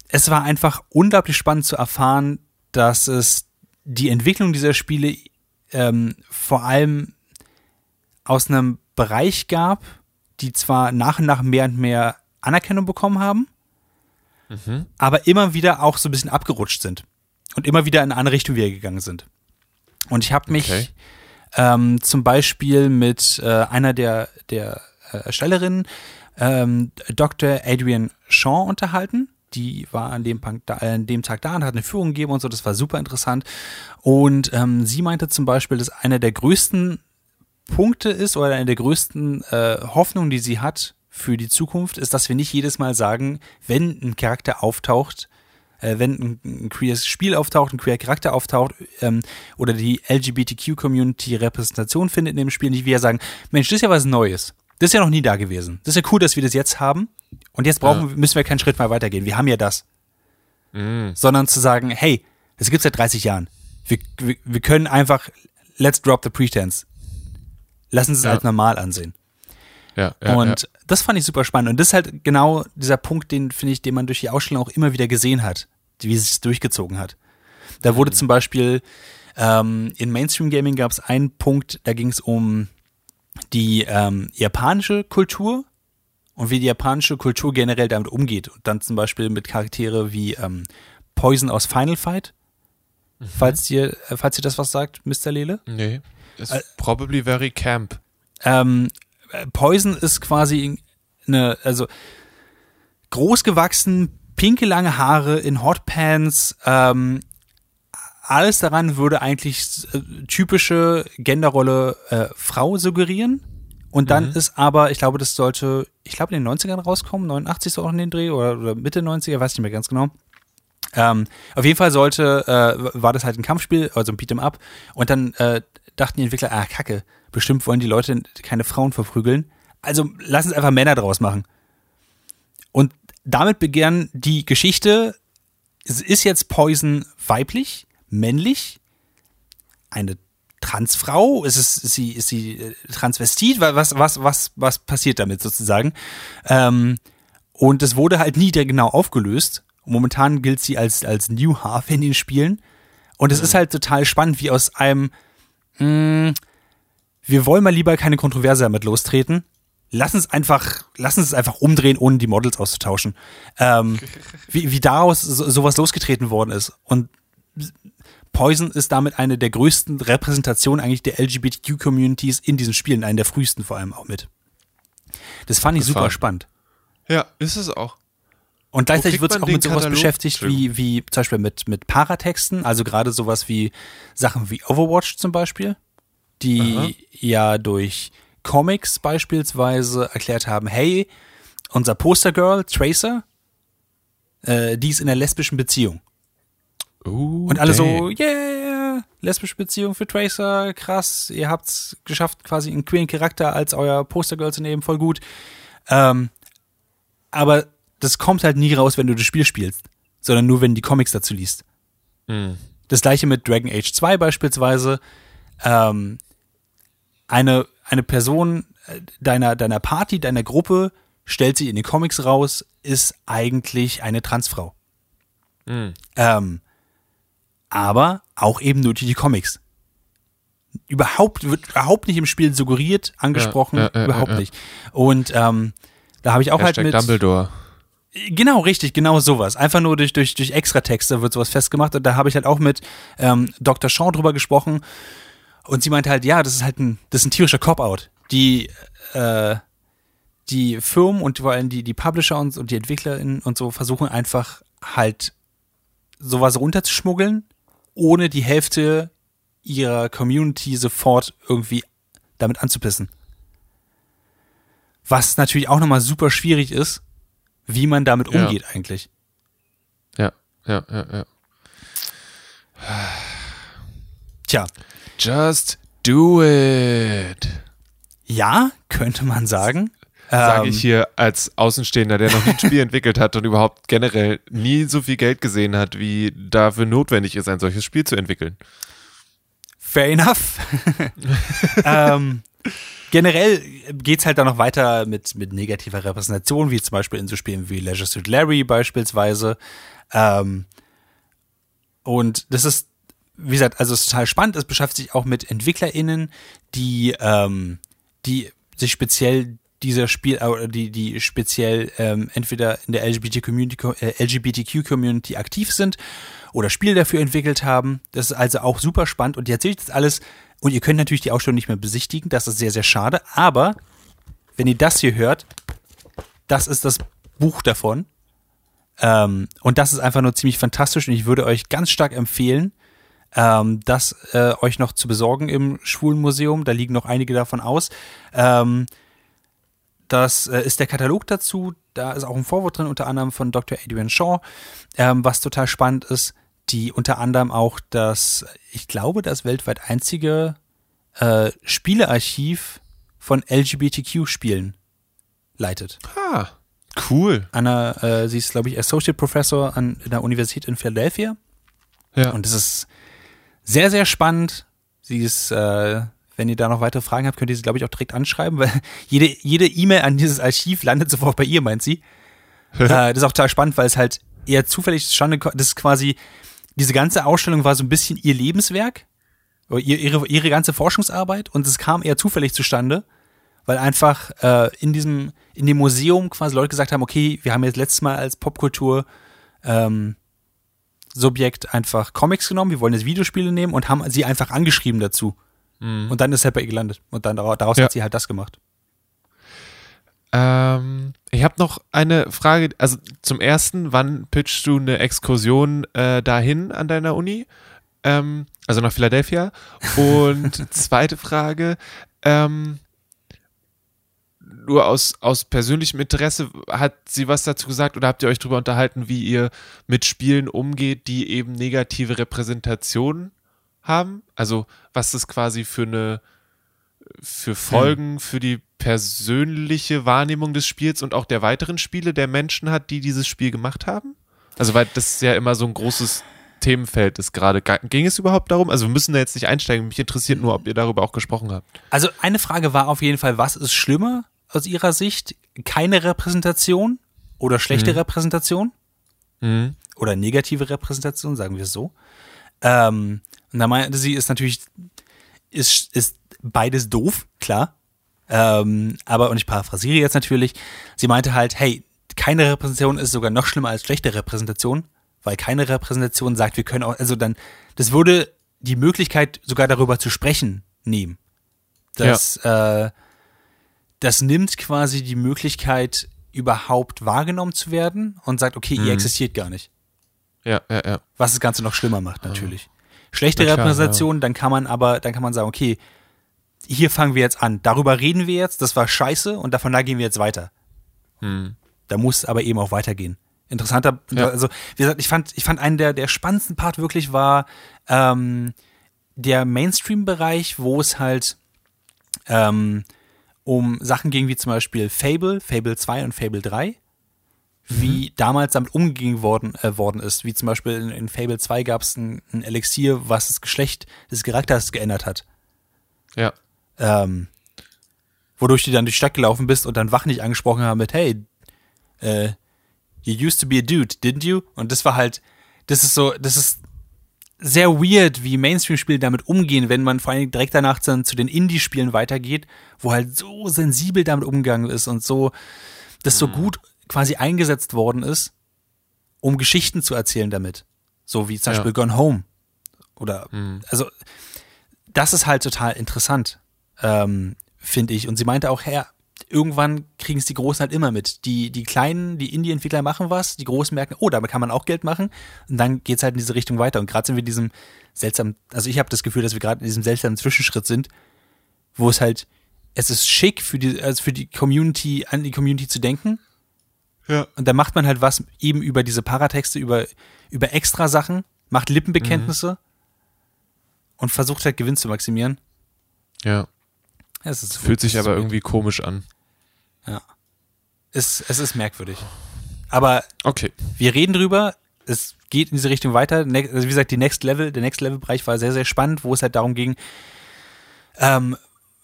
es war einfach unglaublich spannend zu erfahren, dass es die Entwicklung dieser Spiele ähm, vor allem aus einem Bereich gab, die zwar nach und nach mehr und mehr Anerkennung bekommen haben, aber immer wieder auch so ein bisschen abgerutscht sind und immer wieder in eine andere Richtung wieder gegangen sind. Und ich habe mich Okay. ähm, zum Beispiel mit äh, einer der, der äh, Erstellerinnen, ähm, Dr. Adrian Shaw, unterhalten. Die war an dem, an dem Tag da und hat eine Führung gegeben und so. Das war super interessant. Und ähm, sie meinte zum Beispiel, dass einer der größten Punkte ist oder eine der größten äh, Hoffnungen, die sie hat für die Zukunft, ist, dass wir nicht jedes Mal sagen, wenn ein Charakter auftaucht, äh, wenn ein, ein queeres Spiel auftaucht, ein queer Charakter auftaucht ähm, oder die LGBTQ-Community Repräsentation findet in dem Spiel, nicht wir sagen, Mensch, das ist ja was Neues. Das ist ja noch nie da gewesen. Das ist ja cool, dass wir das jetzt haben. Und jetzt brauchen, müssen wir keinen Schritt mehr weitergehen. Wir haben ja das. Sondern zu sagen, hey, das gibt's seit 30 Jahren. Wir, wir, wir können einfach, let's drop the pretense. Lassen Sie es Ja. als normal ansehen. Ja, ja, und ja. das fand ich super spannend. Und das ist halt genau dieser Punkt, den finde ich, den man durch die Ausstellung auch immer wieder gesehen hat, wie es sich durchgezogen hat. Da Mhm. wurde zum Beispiel ähm, in Mainstream Gaming gab es einen Punkt, da ging es um die ähm, japanische Kultur und wie die japanische Kultur generell damit umgeht. Und dann zum Beispiel mit Charaktere wie ähm, Poison aus Final Fight. Mhm. Falls dir, äh, falls ihr das was sagt, Mr. Lele. Nee. It's Äh, probably very camp. Ähm, äh, Poison ist quasi eine, also groß gewachsen, pinke lange Haare in Hotpants, ähm, alles daran würde eigentlich äh, typische Genderrolle äh, Frau suggerieren. Und dann Mhm. ist aber, ich glaube, das sollte, ich glaube, in den 90ern rauskommen, 89 so auch in den Dreh oder, oder Mitte 90er, weiß nicht mehr ganz genau. Ähm, auf jeden Fall sollte, äh, war das halt ein Kampfspiel, also ein Beat'em Up. Und dann äh, dachten die Entwickler, ah, kacke, bestimmt wollen die Leute keine Frauen verprügeln. Also lass uns einfach Männer draus machen. Und damit begann die Geschichte, es ist jetzt Poison weiblich, männlich, eine Transfrau, ist es, ist sie, ist sie äh, Transvestit, Wa- was, was, was, was passiert damit sozusagen? Ähm, und es wurde halt nie genau aufgelöst. Momentan gilt sie als, als New Half in den Spielen. Und es ist halt total spannend, wie aus einem, mh, wir wollen mal lieber keine Kontroverse damit lostreten. Lass uns einfach, lass uns es einfach umdrehen, ohne die Models auszutauschen. Ähm, wie, wie daraus so, sowas losgetreten worden ist. Und Poison ist damit eine der größten Repräsentationen eigentlich der LGBTQ-Communities in diesen Spielen, eine der frühesten vor allem auch mit. Das fand ich super Abgefahren. spannend. Ja, ist es auch. Und gleichzeitig wird es auch mit sowas Katalog? beschäftigt wie, wie zum Beispiel mit, mit Paratexten, also gerade sowas wie Sachen wie Overwatch zum Beispiel, die Aha. ja durch Comics beispielsweise erklärt haben, hey, unser Postergirl Tracer, äh, die ist in einer lesbischen Beziehung. Uh, Und alle dang. so, yeah, lesbische Beziehung für Tracer, krass, ihr habt's geschafft, quasi einen queeren Charakter als euer Postergirl zu nehmen, voll gut. Ähm, aber das kommt halt nie raus, wenn du das Spiel spielst, sondern nur, wenn du die Comics dazu liest. Hm. Das gleiche mit Dragon Age 2 beispielsweise. Ähm, eine, eine Person äh, deiner, deiner Party, deiner Gruppe, stellt sich in den Comics raus, ist eigentlich eine Transfrau. Hm. Ähm, aber auch eben nur durch die Comics. Überhaupt, wird überhaupt nicht im Spiel suggeriert, angesprochen, Ja, ja, ja, überhaupt nicht. Und ähm, da habe ich auch Hashtag halt mit. Dumbledore. Genau, richtig, genau sowas. Einfach nur durch, durch, durch Extratexte wird sowas festgemacht. Und da habe ich halt auch mit ähm, Dr. Shaw drüber gesprochen. Und sie meinte halt, ja, das ist halt ein, das ist ein tierischer Cop-Out. Die, äh, die Firmen und vor allem die, die Publisher und, und die EntwicklerInnen und so versuchen einfach halt sowas runterzuschmuggeln, ohne die Hälfte ihrer Community sofort irgendwie damit anzupissen. Was natürlich auch nochmal super schwierig ist, wie man damit Ja. umgeht eigentlich. Ja, ja, ja, ja. Tja, Just do it. ja, könnte man sagen. Sage Ähm, ich hier als Außenstehender, der noch nie ein Spiel entwickelt hat und überhaupt generell nie so viel Geld gesehen hat, wie dafür notwendig ist, ein solches Spiel zu entwickeln. Fair enough. ähm, generell geht's halt dann noch weiter mit, mit negativer Repräsentation, wie zum Beispiel in so Spielen wie Leisure Suit Larry beispielsweise. Ähm, und das ist, wie gesagt, also es ist total spannend. Es beschäftigt sich auch mit EntwicklerInnen, die, ähm, die sich speziell dieser Spiel, äh, die, die speziell ähm, entweder in der LGBT-Community, äh, LGBTQ-Community aktiv sind oder Spiele dafür entwickelt haben. Das ist also auch super spannend und die erzählt das alles. Und ihr könnt natürlich die Ausstellung nicht mehr besichtigen. Das ist sehr, sehr schade. Aber wenn ihr das hier hört, das ist das Buch davon. Ähm, und das ist einfach nur ziemlich fantastisch und ich würde euch ganz stark empfehlen, ähm, das äh, euch noch zu besorgen im Schwulenmuseum. Da liegen noch einige davon aus. Ähm, das äh, ist der Katalog dazu. Da ist auch ein Vorwort drin, unter anderem von Dr. Adrian Shaw, ähm, was total spannend ist, die unter anderem auch das, ich glaube, das weltweit einzige äh, Spielearchiv von LGBTQ-Spielen leitet. Ah, cool. Anna, äh, sie ist, glaube ich, Associate Professor an der Universität in Philadelphia. Ja. Und es ist sehr, sehr spannend. Sie ist, äh, wenn ihr da noch weitere Fragen habt, könnt ihr sie, glaube ich, auch direkt anschreiben, weil jede jede E-Mail an dieses Archiv landet sofort bei ihr, meint sie. äh, das ist auch total spannend, weil es halt eher zufällig zustande kommt. Das ist quasi, diese ganze Ausstellung war so ein bisschen ihr Lebenswerk, ihre, ihre ganze Forschungsarbeit und es kam eher zufällig zustande, weil einfach äh, in diesem, in dem Museum quasi Leute gesagt haben, okay, wir haben jetzt letztes Mal als Popkultur ähm, Subjekt einfach Comics genommen, wir wollen jetzt Videospiele nehmen und haben sie einfach angeschrieben dazu. Und dann ist bei ihr gelandet. Und dann daraus, daraus Ja. hat sie halt das gemacht. Ähm, ich habe noch eine Frage. Also zum ersten, wann pitchst du eine Exkursion äh, dahin an deiner Uni? Ähm, also nach Philadelphia. Und zweite Frage, ähm, nur aus, aus persönlichem Interesse, hat sie was dazu gesagt oder habt ihr euch darüber unterhalten, wie ihr mit Spielen umgeht, die eben negative Repräsentationen haben? Also was das quasi für eine für Folgen hm. für die persönliche Wahrnehmung des Spiels und auch der weiteren Spiele der Menschen hat, die dieses Spiel gemacht haben? Also weil das ja immer so ein großes Themenfeld ist gerade. Ging es überhaupt darum? Also wir müssen da jetzt nicht einsteigen. Mich interessiert nur, ob ihr darüber auch gesprochen habt. Also eine Frage war auf jeden Fall, was ist schlimmer aus ihrer Sicht? Keine Repräsentation oder schlechte mhm. Repräsentation? Mhm. Oder negative Repräsentation, sagen wir es so. Ähm, und da meinte sie, ist natürlich, ist, ist beides doof, klar. Ähm, aber, und ich paraphrasiere jetzt natürlich, sie meinte halt, hey, keine Repräsentation ist sogar noch schlimmer als schlechte Repräsentation, weil keine Repräsentation sagt, wir können auch, also dann, das würde die Möglichkeit, sogar darüber zu sprechen, nehmen. Das, ja. äh, das nimmt quasi die Möglichkeit, überhaupt wahrgenommen zu werden und sagt, okay, mhm. ihr existiert gar nicht. Ja, ja, ja. Was das Ganze noch schlimmer macht, natürlich. Schlechte klar, Repräsentation, ja. dann kann man aber, dann kann man sagen, okay, hier fangen wir jetzt an. Darüber reden wir jetzt, das war scheiße und davon da gehen wir jetzt weiter. Hm. Da muss aber eben auch weitergehen. Interessanter, ja. also wie gesagt, ich fand, ich fand einen der, der spannendsten Part wirklich war ähm, der Mainstream-Bereich, wo es halt ähm, um Sachen ging wie zum Beispiel Fable, Fable 2 und Fable 3, wie mhm. damals damit umgegangen worden, äh, worden ist. Wie zum Beispiel in, in Fable 2 gab es ein, ein Elixier, was das Geschlecht des Charakters geändert hat. Ja ähm, wodurch du dann durch die Stadt gelaufen bist und dann Wach nicht angesprochen haben mit, hey, äh, you used to be a dude, didn't you? Und das war halt, das ist so, das ist sehr weird, wie Mainstream-Spiele damit umgehen, wenn man vor allem direkt danach dann zu den Indie-Spielen weitergeht, wo halt so sensibel damit umgegangen ist und so, das so mhm. gut quasi eingesetzt worden ist, um Geschichten zu erzählen damit. So wie zum Beispiel ja. Gone Home. Oder, mhm. also, das ist halt total interessant ähm, finde ich. Und sie meinte auch, Herr, irgendwann kriegen es die Großen halt immer mit. Die, die kleinen, die Indie-Entwickler machen was, die Großen merken, oh, damit kann man auch Geld machen. Und dann geht es halt in diese Richtung weiter. Und gerade sind wir in diesem seltsamen, also ich habe das Gefühl, dass wir gerade in diesem seltsamen Zwischenschritt sind, wo es halt, es ist schick für die, also für die Community, an die Community zu denken. Ja. Und dann macht man halt was eben über diese Paratexte, über, über extra Sachen, macht Lippenbekenntnisse mhm. und versucht halt Gewinn zu maximieren. Ja. Es ist, Fühlt sich aber irgendwie komisch an. Ja. Es, es ist merkwürdig. Aber okay. wir reden drüber. Es geht in diese Richtung weiter. Ne, also wie gesagt, die Next Level, der Next Level Bereich war sehr, sehr spannend, wo es halt darum ging, ähm,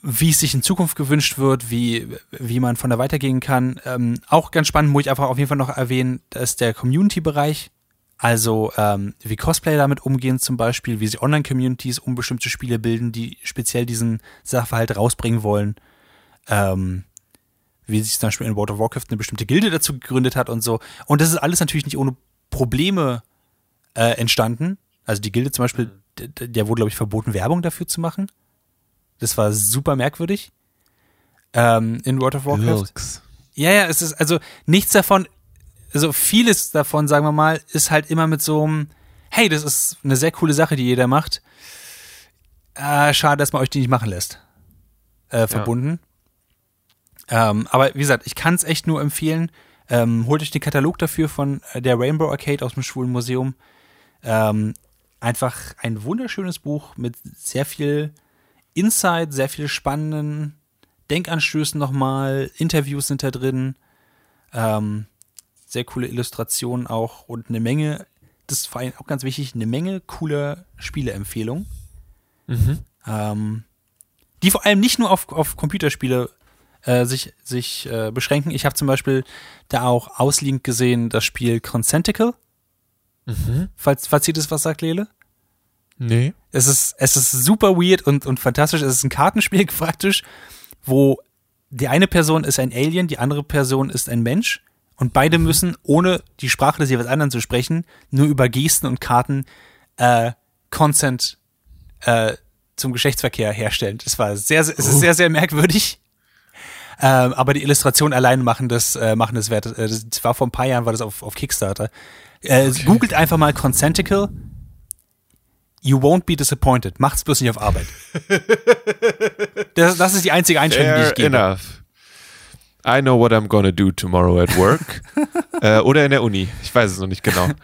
wie es sich in Zukunft gewünscht wird, wie, wie man von da weitergehen kann. Ähm, auch ganz spannend, muss ich einfach auf jeden Fall noch erwähnen, dass der Community-Bereich, also ähm, wie Cosplayer damit umgehen zum Beispiel, wie sie Online-Communities um bestimmte Spiele bilden, die speziell diesen Sachverhalt rausbringen wollen. Ähm, wie sich zum Beispiel in World of Warcraft eine bestimmte Gilde dazu gegründet hat und so. Und das ist alles natürlich nicht ohne Probleme äh, entstanden. Also die Gilde zum Beispiel, der, der wurde, glaube ich, verboten, Werbung dafür zu machen. Das war super merkwürdig. Ähm, in World of Warcraft. Looks. Ja, ja, es ist also nichts davon also vieles davon, sagen wir mal, ist halt immer mit so einem, hey, das ist eine sehr coole Sache, die jeder macht. Äh, schade, dass man euch die nicht machen lässt. Äh, verbunden. Ja. Ähm, aber wie gesagt, ich kann es echt nur empfehlen. Ähm, holt euch den Katalog dafür von äh, der Rainbow Arcade aus dem Schwulen Museum. Ähm, einfach ein wunderschönes Buch mit sehr viel Insight, sehr viel spannenden Denkanstößen nochmal. Interviews sind da drin. Ähm, sehr coole Illustrationen auch und eine Menge, das ist vor allem auch ganz wichtig, eine Menge cooler Spieleempfehlungen. Mhm. Ähm, die vor allem nicht nur auf, auf Computerspiele äh, sich, sich äh, beschränken. Ich habe zum Beispiel da auch ausliegend gesehen das Spiel Consentical. Mhm. Falls, falls ihr das was sagt, Lele? Nee. Es ist, es ist super weird und, und fantastisch. Es ist ein Kartenspiel praktisch, wo die eine Person ist ein Alien, die andere Person ist ein Mensch und beide müssen, ohne die Sprache des jeweils anderen zu sprechen, nur über Gesten und Karten äh, Consent äh, zum Geschlechtsverkehr herstellen. Das war sehr, sehr es ist oh. sehr, sehr merkwürdig. Ähm, aber die Illustrationen allein machen das, äh, machen das wert. Äh, Das war vor ein paar Jahren, war das auf, auf Kickstarter. Äh, Googelt einfach mal Consentical. You won't be disappointed. Macht's bloß nicht auf Arbeit. das, das ist die einzige Einschränkung, die ich Fair gebe. enough. I know what I'm gonna do tomorrow at work. äh, oder in der Uni. Ich weiß es noch nicht genau.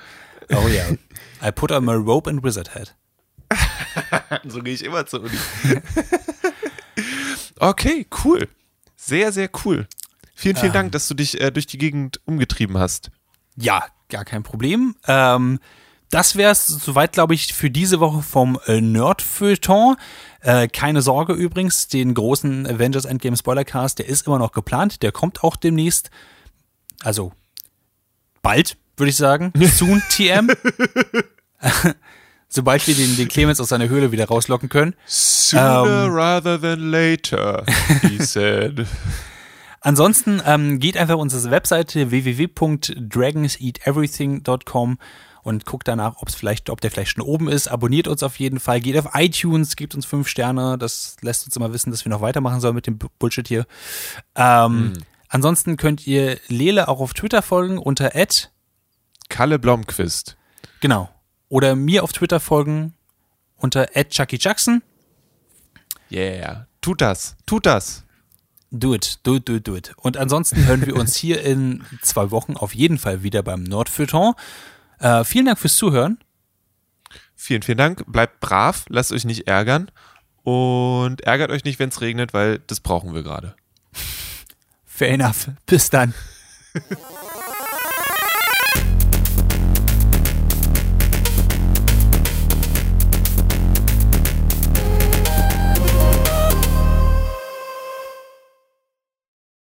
Oh ja. I put on my rope and wizard hat. So gehe ich immer zur Uni. okay, cool. Sehr, sehr cool. Vielen, vielen Dank, dass du dich äh, durch die Gegend umgetrieben hast. Ja, gar kein Problem. Ähm, das wäre es soweit, glaube ich, für diese Woche vom äh, Nerd-Feuilleton. Äh, keine Sorge übrigens, den großen Avengers Endgame Spoilercast, der ist immer noch geplant. Der kommt auch demnächst. Also bald, würde ich sagen. Soon TM. Sobald wir den, den Clemens aus seiner Höhle wieder rauslocken können. Sooner Ähm. rather than later, he said. Ansonsten ähm, geht einfach auf unsere Webseite www.dragonseateverything.com und guckt danach, ob es vielleicht, ob der vielleicht schon oben ist. Abonniert uns auf jeden Fall. Geht auf iTunes, gebt uns fünf Sterne. Das lässt uns immer wissen, dass wir noch weitermachen sollen mit dem Bu- Bullshit hier. Ähm, Ansonsten könnt ihr Lele auch auf Twitter folgen unter Ed, Kalle Blomqvist. genau. Oder mir auf Twitter folgen unter Ed Chucky Jackson. Yeah. Tut das. Tut das. Do it, do it, do it, do it. Und ansonsten hören wir uns hier in zwei Wochen auf jeden Fall wieder beim Nordfeuilleton. Äh, vielen Dank fürs Zuhören. Vielen, vielen Dank. Bleibt brav, lasst euch nicht ärgern und ärgert euch nicht, wenn es regnet, weil das brauchen wir gerade. Fair enough. Bis dann.